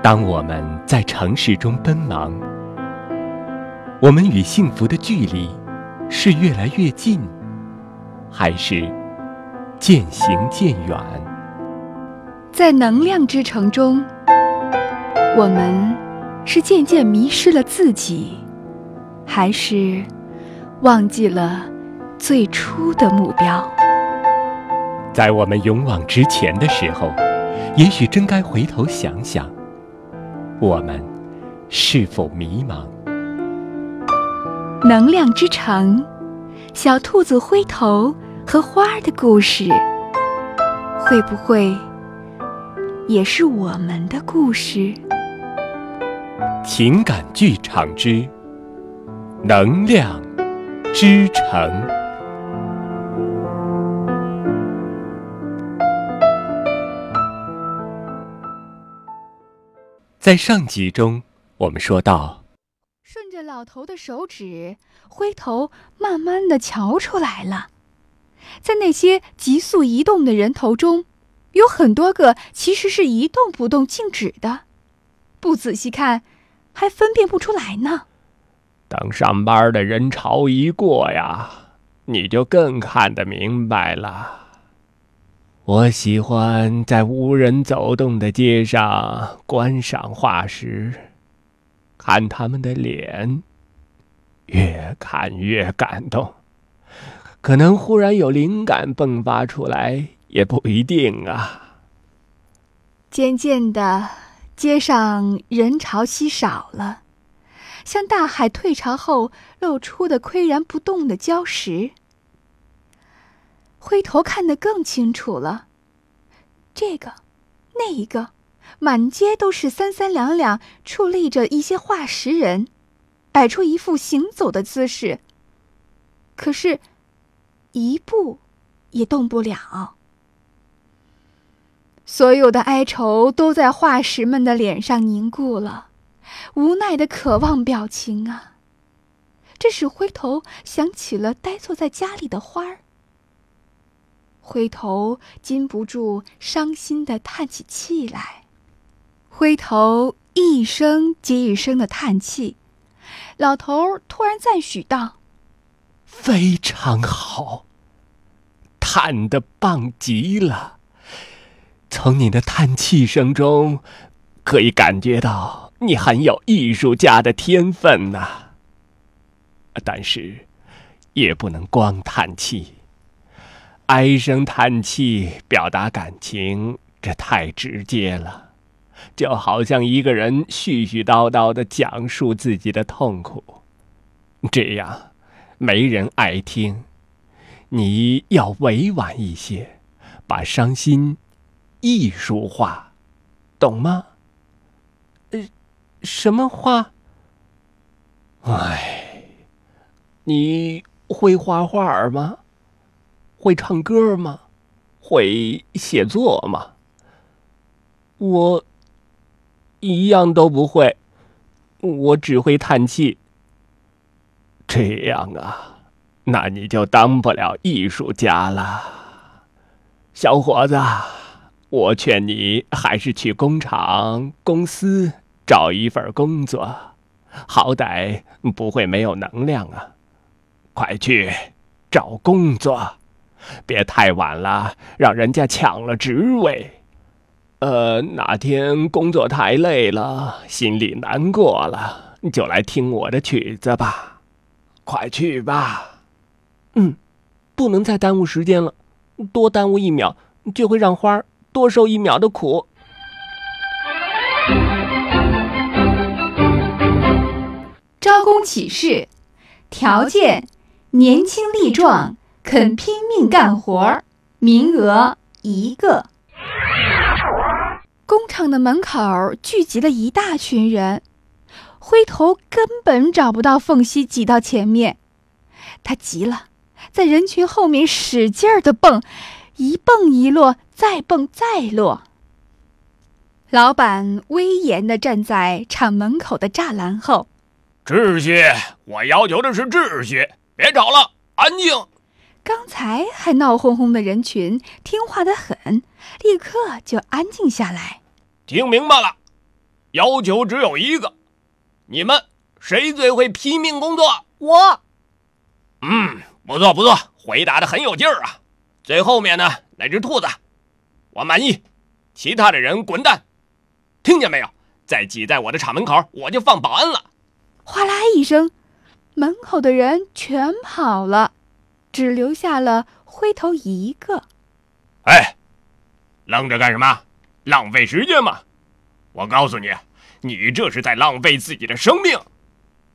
当我们在城市中奔忙，我们与幸福的距离是越来越近，还是渐行渐远？在能量之城中，我们是渐渐迷失了自己，还是忘记了最初的目标？在我们勇往直前的时候，也许真该回头想想，我们是否迷茫？能量之城，小兔子灰头和花儿的故事，会不会也是我们的故事？情感剧场之能量之城。在上集中，我们说到，顺着老头的手指，灰头慢慢的瞧出来了，在那些急速移动的人头中，有很多个其实是一动不动、静止的，不仔细看，还分辨不出来呢。等上班的人潮一过呀，你就更看得明白了。我喜欢在无人走动的街上观赏化石，看他们的脸，越看越感动。可能忽然有灵感迸发出来，也不一定啊。渐渐的，街上人潮稀少了，像大海退潮后露出的岿然不动的礁石。灰头看得更清楚了，这个，那一个，满街都是三三两两矗立着一些化石人，摆出一副行走的姿势。可是，一步也动不了。所有的哀愁都在化石们的脸上凝固了，无奈的渴望表情啊！这使灰头想起了呆坐在家里的花儿。灰头禁不住伤心的叹起气来，灰头一声接一声的叹气，老头突然赞许道：“非常好，叹的棒极了。从你的叹气声中，可以感觉到你很有艺术家的天分呐。但是，也不能光叹气。”唉声叹气表达感情，这太直接了，就好像一个人絮絮叨叨的讲述自己的痛苦，这样没人爱听。你要委婉一些，把伤心艺术化，懂吗？呃，什么话？唉，你会画画吗？会唱歌吗？会写作吗？我一样都不会，我只会叹气。这样啊，那你就当不了艺术家了，小伙子。我劝你还是去工厂、公司找一份工作，好歹不会没有能量啊！快去找工作。别太晚了，让人家抢了职位。呃，哪天工作太累了，心里难过了，就来听我的曲子吧。快去吧。嗯，不能再耽误时间了，多耽误一秒，就会让花儿多受一秒的苦。招工启事，条件：年轻力壮。肯拼命干活，名额一个。工厂的门口聚集了一大群人，灰头根本找不到缝隙挤到前面，他急了，在人群后面使劲儿的蹦，一蹦一落，再蹦再落。老板威严的站在厂门口的栅栏后，秩序，我要求的是秩序，别吵了，安静。刚才还闹哄哄的人群，听话的很，立刻就安静下来。听明白了，要求只有一个：你们谁最会拼命工作？我。嗯，不错不错，回答的很有劲儿啊。最后面呢，那只兔子，我满意。其他的人滚蛋，听见没有？再挤在我的厂门口，我就放保安了。哗啦一声，门口的人全跑了，只留下了灰头一个。哎，愣着干什么？浪费时间吗？我告诉你，你这是在浪费自己的生命。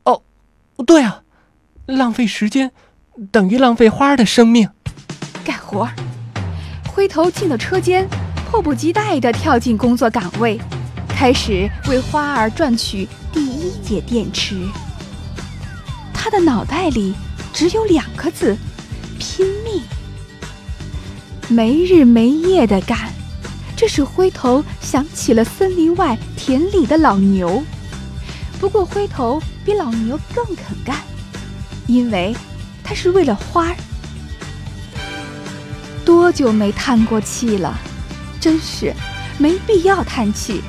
哦，对啊，浪费时间等于浪费花儿的生命。干活，灰头进了车间，迫不及待地跳进工作岗位。开始为花儿赚取第一节电池。他的脑袋里只有两个字：拼命。没日没夜的干，这使灰头想起了森林外田里的老牛。不过灰头比老牛更肯干，因为他是为了花儿。多久没叹过气了？真是没必要叹气。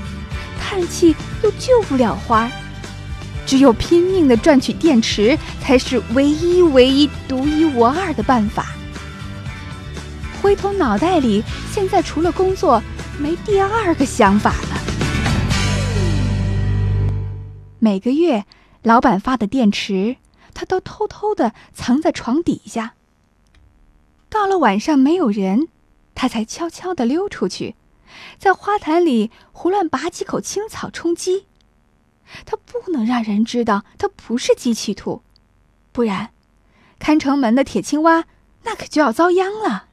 叹气又救不了花儿，只有拼命的赚取电池，才是唯一、唯一、独一无二的办法。灰头脑袋里现在除了工作，没第二个想法了。每个月，老板发的电池，他都偷偷的藏在床底下。到了晚上没有人，他才悄悄的溜出去。在花坛里胡乱拔几口青草充饥，他不能让人知道他不是机器兔，不然，看城门的铁青蛙那可就要遭殃了。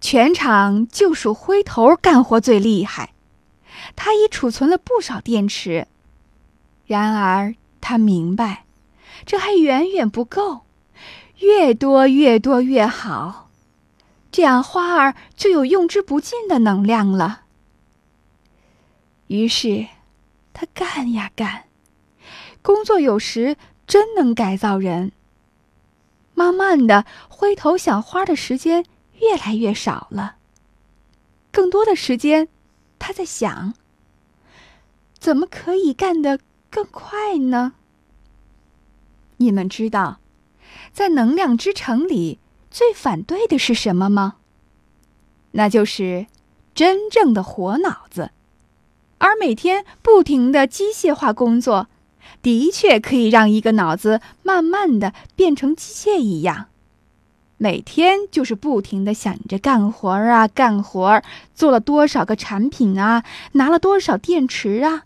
全场就属灰头干活最厉害，他已储存了不少电池，然而他明白，这还远远不够。越多越多越好，这样花儿就有用之不尽的能量了。于是，他干呀干，工作有时真能改造人。慢慢的，灰头想花的时间越来越少了，更多的时间，他在想：怎么可以干得更快呢？你们知道。在能量之城里，最反对的是什么吗？那就是真正的活脑子。而每天不停的机械化工作，的确可以让一个脑子慢慢的变成机械一样，每天就是不停的想着干活儿啊，干活儿，做了多少个产品啊，拿了多少电池啊，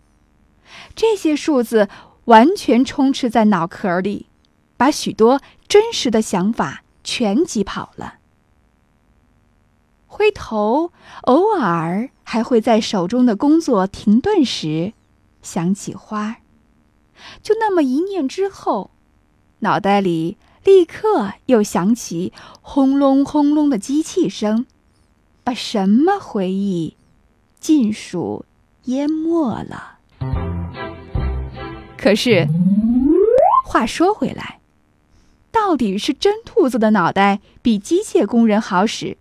这些数字完全充斥在脑壳里。把许多真实的想法全挤跑了。灰头偶尔还会在手中的工作停顿时，想起花。就那么一念之后，脑袋里立刻又响起轰隆轰隆的机器声，把什么回忆尽数淹没了。可是，话说回来。到底是真兔子的脑袋比机械工人好使。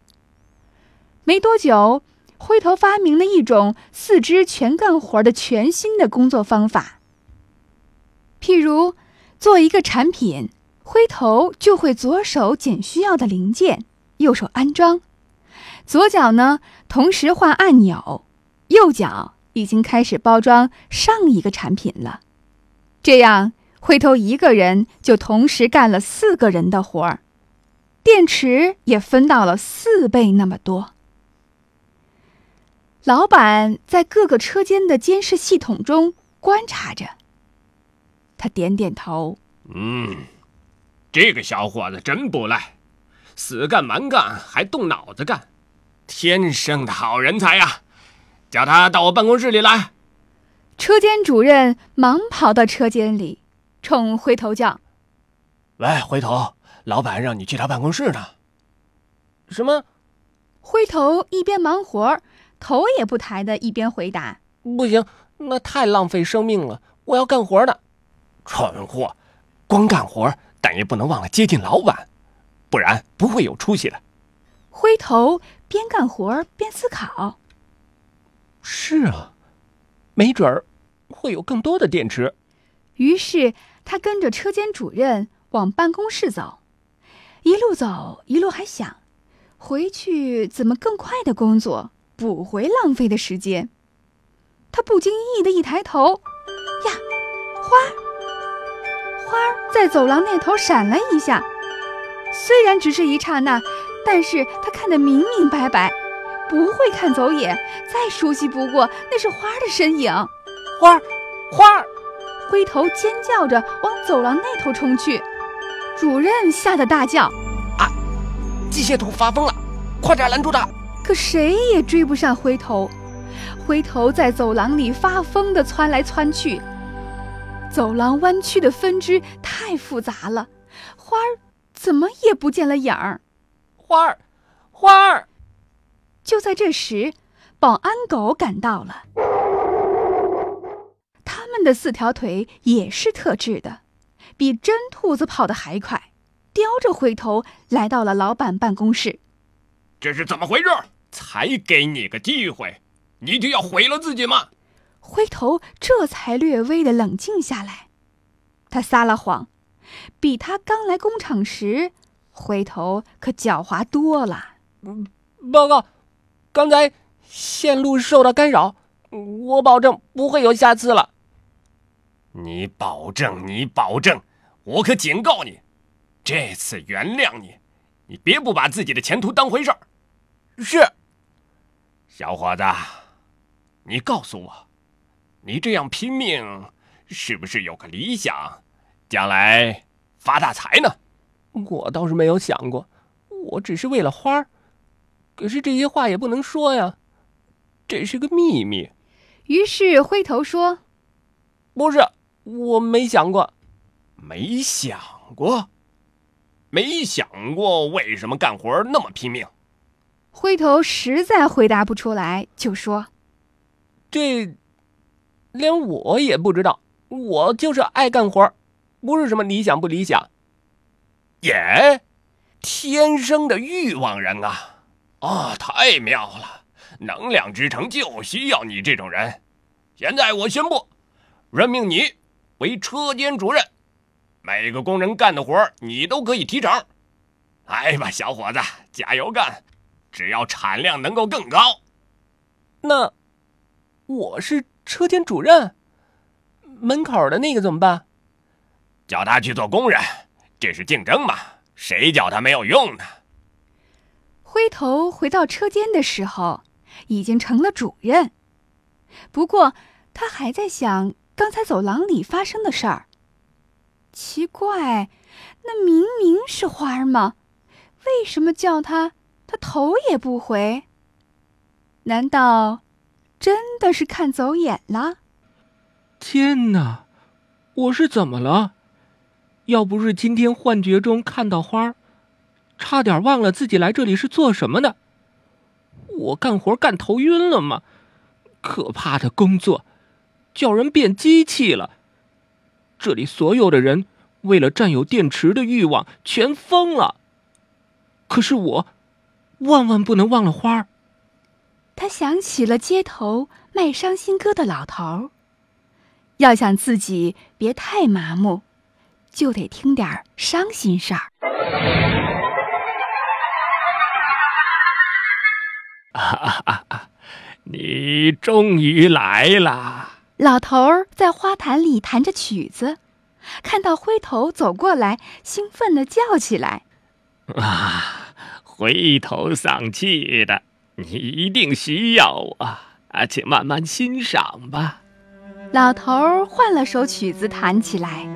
没多久，灰头发明了一种四肢全干活的全新的工作方法。譬如，做一个产品，灰头就会左手捡需要的零件，右手安装，左脚呢同时换按钮，右脚已经开始包装上一个产品了。这样。灰头一个人就同时干了四个人的活儿，电池也分到了四倍那么多。老板在各个车间的监视系统中观察着，他点点头：“嗯，这个小伙子真不赖，死干蛮干还动脑子干，天生的好人才呀！叫他到我办公室里来。”车间主任忙跑到车间里。冲回头叫：“喂，回头，老板让你去他办公室呢。”什么？灰头一边忙活，头也不抬的一边回答：“不行，那太浪费生命了，我要干活的。”蠢货，光干活，但也不能忘了接近老板，不然不会有出息的。灰头边干活边思考。是啊，没准儿会有更多的电池。于是他跟着车间主任往办公室走，一路走一路还想，回去怎么更快的工作，补回浪费的时间。他不经意的一抬头，呀，花儿，花儿在走廊那头闪了一下。虽然只是一刹那，但是他看得明明白白，不会看走眼，再熟悉不过，那是花儿的身影。花儿，花儿，灰头尖叫着往走廊那头冲去，主任吓得大叫：“啊，机械兔发疯了，快点拦住他！”可谁也追不上灰头。灰头在走廊里发疯地窜来窜去，走廊弯曲的分支太复杂了，花儿怎么也不见了影儿。花儿，花儿！就在这时，保安狗赶到了，他们的四条腿也是特制的，比真兔子跑得还快，叼着灰头来到了老板办公室。这是怎么回事？才给你个机会！你就要毁了自己吗？灰头这才略微的冷静下来，他撒了谎，比他刚来工厂时，灰头可狡猾多了。报告，刚才线路受到干扰，我保证不会有下次了。你保证？你保证？我可警告你，这次原谅你，你别不把自己的前途当回事儿。是，小伙子。你告诉我，你这样拼命，是不是有个理想，将来发大财呢？我倒是没有想过，我只是为了花儿。可是这些话也不能说呀，这是个秘密。于是灰头说：“不是，我没想过，没想过，没想过为什么干活那么拼命。”灰头实在回答不出来，就说。这，连我也不知道。我就是爱干活，不是什么理想不理想。耶，天生的欲望人啊！啊，太妙了！能量之城就需要你这种人。现在我宣布，任命你为车间主任。每个工人干的活你都可以提成。来吧，小伙子，加油干！只要产量能够更高，那。我是车间主任，门口的那个怎么办？叫他去做工人，这是竞争嘛？谁叫他没有用呢？灰头回到车间的时候，已经成了主任。不过他还在想刚才走廊里发生的事儿。奇怪，那明明是花儿吗？为什么叫他，他头也不回？难道？真的是看走眼了！天哪，我是怎么了？要不是今天幻觉中看到花儿，差点忘了自己来这里是做什么的。我干活干头晕了吗？可怕的工作，叫人变机器了。这里所有的人为了占有电池的欲望全疯了。可是我，万万不能忘了花儿。他想起了街头卖伤心歌的老头儿，要想自己别太麻木，就得听点伤心事儿。哈哈哈！你终于来了。老头儿在花坛里弹着曲子，看到灰头走过来，兴奋地叫起来：“啊，灰头丧气的！”你一定需要我啊，请慢慢欣赏吧。老头儿换了首曲子弹起来，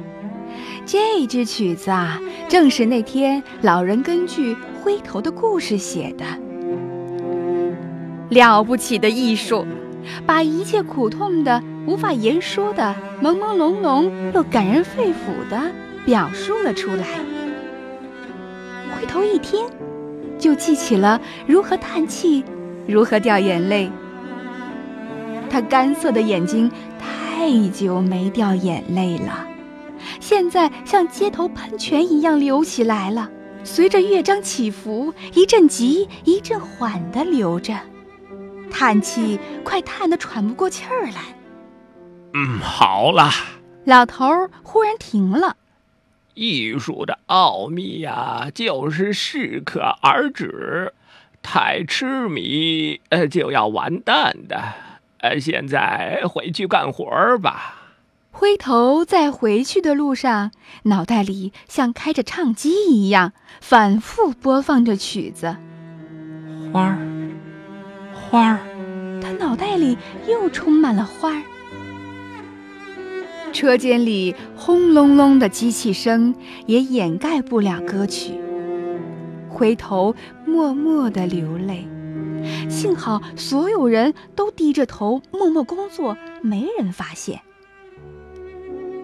这支曲子啊，正是那天老人根据灰头的故事写的。了不起的艺术，把一切苦痛的、无法言说的、朦朦胧胧又感人肺腑的表述了出来。回头一听。就记起了如何叹气，如何掉眼泪。他干涩的眼睛太久没掉眼泪了，现在像街头喷泉一样流起来了，随着乐章起伏，一阵急一阵缓的流着，叹气快叹得喘不过气儿来。嗯，好了。老头忽然停了。艺术的奥秘呀，就是适可而止，太痴迷，呃，就要完蛋的。呃，现在回去干活吧。灰头在回去的路上，脑袋里像开着唱机一样，反复播放着曲子。花儿，花儿，他脑袋里又充满了花儿。车间里轰隆隆的机器声也掩盖不了歌曲。灰头默默地流泪，幸好所有人都低着头默默工作，没人发现。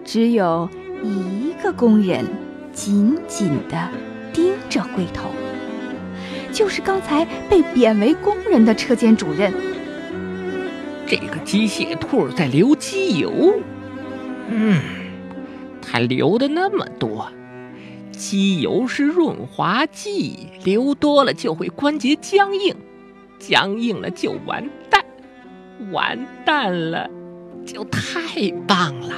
只有一个工人紧紧地盯着灰头，就是刚才被贬为工人的车间主任。这个机械兔在流机油。嗯，它流的那么多，机油是润滑剂，流多了就会关节僵硬，僵硬了就完蛋，完蛋了就太棒了。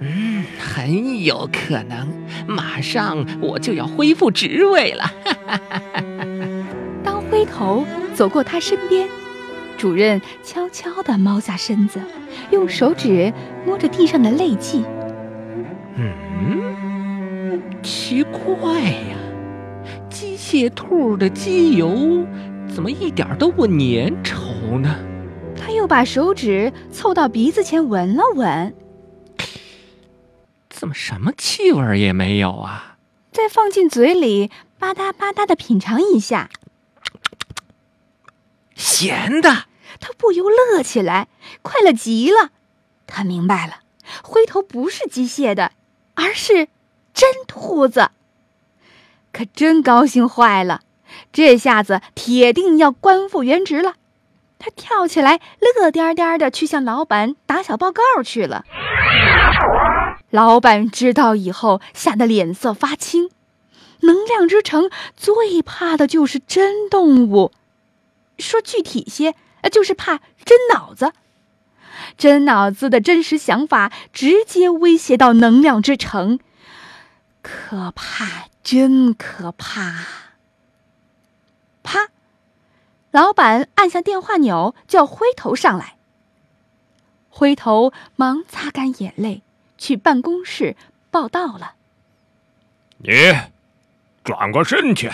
嗯，很有可能马上我就要恢复职位了。当灰头走过他身边。主任悄悄地猫下身子，用手指摸着地上的泪迹。嗯，奇怪呀，机械兔的机油怎么一点都不粘稠呢？他又把手指凑到鼻子前闻了闻，怎么什么气味也没有啊？再放进嘴里，吧嗒吧嗒的品尝一下，咸的。他不由乐起来，快乐极了。他明白了，灰头不是机械的，而是真兔子。可真高兴坏了，这下子铁定要官复原职了。他跳起来，乐颠颠的去向老板打小报告去了。老板知道以后，吓得脸色发青。能量之城最怕的就是真动物。说具体些。就是怕真脑子，真脑子的真实想法直接威胁到能量之城，可怕，真可怕！啪，老板按下电话钮，叫灰头上来。灰头忙擦干眼泪，去办公室报道了。你转过身去，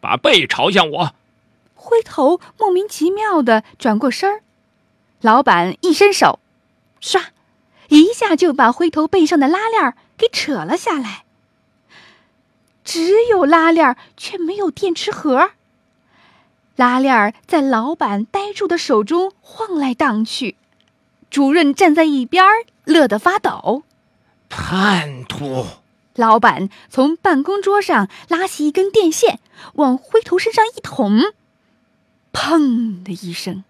把背朝向我。灰头莫名其妙的转过身儿，老板一伸手，唰，一下就把灰头背上的拉链给扯了下来。只有拉链，却没有电池盒。拉链在老板呆住的手中晃来荡去，主任站在一边乐得发抖。叛徒！老板从办公桌上拉起一根电线，往灰头身上一捅。砰的一声，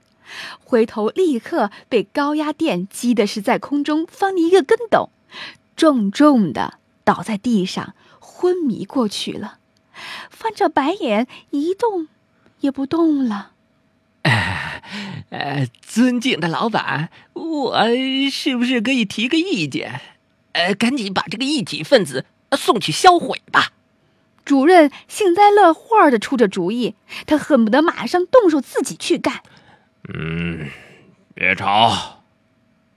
回头立刻被高压电击的是在空中翻了一个跟斗，重重的倒在地上，昏迷过去了，翻着白眼，一动也不动了。呃，尊敬的老板，我是不是可以提个意见？呃，赶紧把这个异体分子送去销毁吧。主任幸灾乐祸的出着主意，他恨不得马上动手自己去干。嗯，别吵，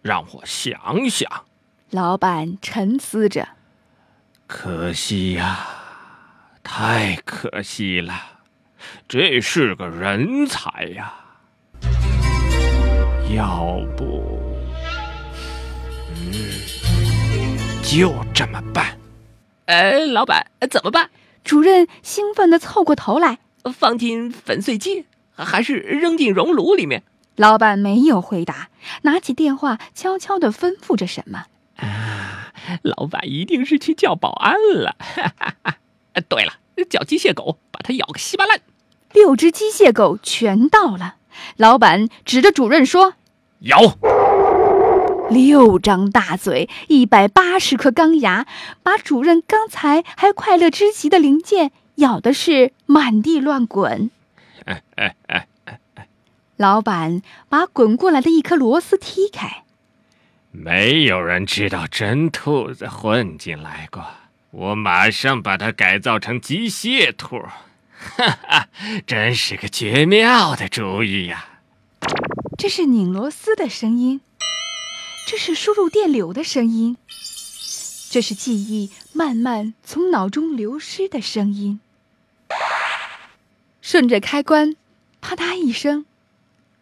让我想想。老板沉思着。可惜呀，太可惜了，这是个人才呀。要不，嗯，就这么办。哎，老板怎么办？主任兴奋地凑过头来，放进粉碎机，还是扔进熔炉里面？老板没有回答，拿起电话，悄悄地吩咐着什么。啊，老板一定是去叫保安了。对了，叫机械狗把它咬个稀巴烂。六只机械狗全到了，老板指着主任说：“咬。”六张大嘴，一百八十颗钢牙，把主任刚才还快乐之极的零件咬的是满地乱滚。老板把滚过来的一颗螺丝踢开。没有人知道真兔子混进来过，我马上把它改造成机械兔，哈哈，真是个绝妙的主意呀！这是拧螺丝的声音，这是输入电流的声音，这是记忆慢慢从脑中流失的声音。顺着开关，啪嗒一声，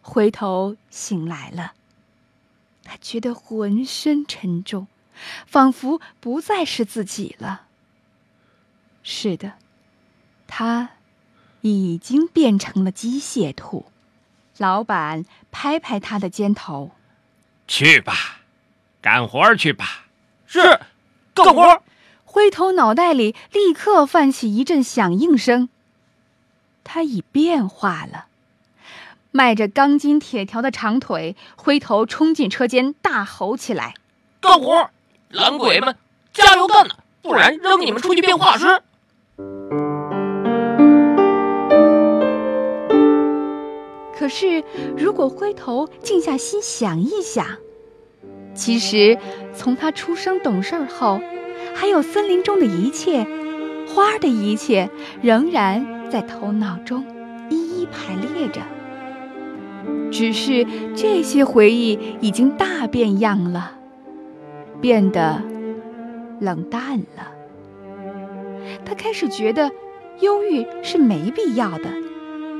回头醒来了。他觉得浑身沉重，仿佛不再是自己了。是的，他已经变成了机械兔。老板拍拍他的肩头：“去吧，干活去吧。”“是，干活。”灰头脑袋里立刻泛起一阵响应声。他已变化了。迈着钢筋铁条的长腿，灰头冲进车间，大吼起来：“干活，懒鬼们，加油干呐！不然扔你们出去变化石！”可是，如果回头静下心想一想，其实从他出生懂事儿后，还有森林中的一切，花儿的一切，仍然在头脑中一一排列着。只是这些回忆已经大变样了，变得冷淡了。他开始觉得，忧郁是没必要的，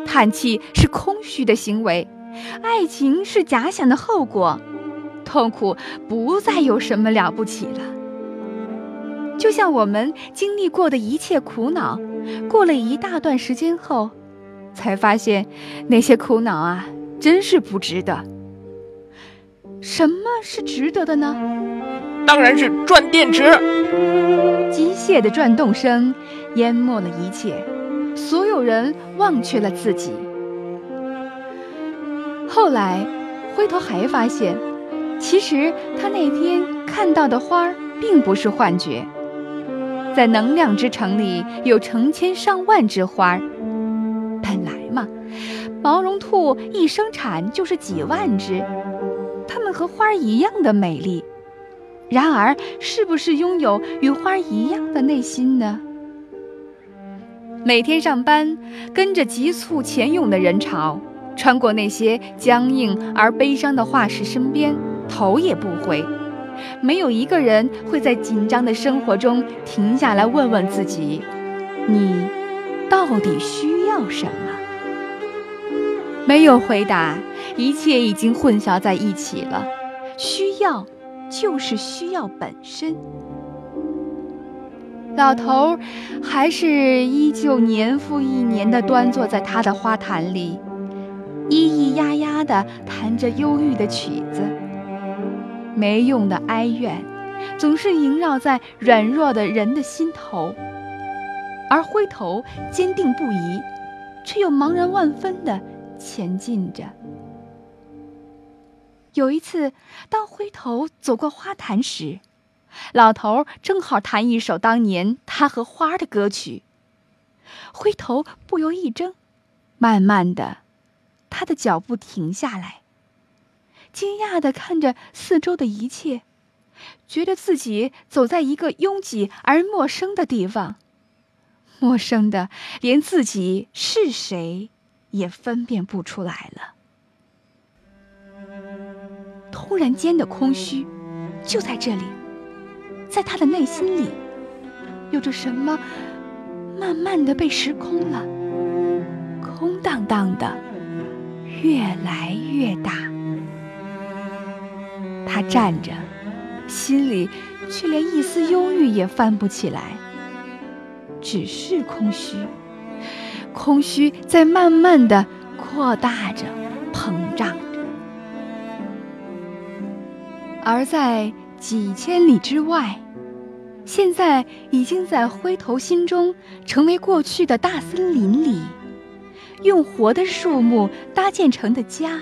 叹气是空虚的行为，爱情是假想的后果，痛苦不再有什么了不起了。就像我们经历过的一切苦恼，过了一大段时间后，才发现那些苦恼啊。真是不值得。什么是值得的呢？当然是转电池。机械的转动声淹没了一切，所有人忘却了自己。后来，回头还发现，其实他那天看到的花并不是幻觉。在能量之城里，有成千上万只花。本来嘛。毛绒兔一生产就是几万只，它们和花一样的美丽。然而，是不是拥有与花一样的内心呢？每天上班，跟着急促前涌的人潮，穿过那些僵硬而悲伤的化石身边，头也不回。没有一个人会在紧张的生活中停下来问问自己：你到底需要什么？没有回答，一切已经混淆在一起了。需要，就是需要本身。老头儿还是依旧年复一年地端坐在他的花坛里，咿咿呀呀地弹着忧郁的曲子。没用的哀怨，总是萦绕在软弱的人的心头，而灰头坚定不移，却又茫然万分的。前进着。有一次，当灰头走过花坛时，老头正好弹一首当年他和花的歌曲。灰头不由一怔，慢慢的，他的脚步停下来，惊讶的看着四周的一切，觉得自己走在一个拥挤而陌生的地方，陌生的连自己是谁。也分辨不出来了。突然间的空虚，就在这里，在他的内心里，有着什么，慢慢的被时空了，空荡荡的，越来越大。他站着，心里却连一丝忧郁也翻不起来，只是空虚。空虚在慢慢的扩大着、膨胀着，而在几千里之外，现在已经在灰头心中成为过去的大森林里，用活的树木搭建成的家，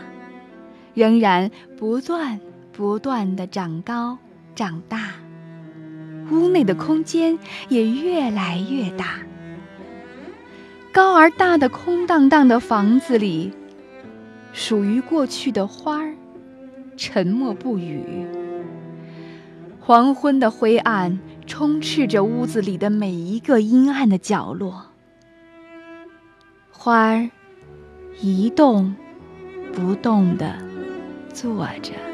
仍然不断不断的长高长大，屋内的空间也越来越大。高而大的空荡荡的房子里，属于过去的花儿沉默不语。黄昏的灰暗充斥着屋子里的每一个阴暗的角落。花儿一动不动地坐着。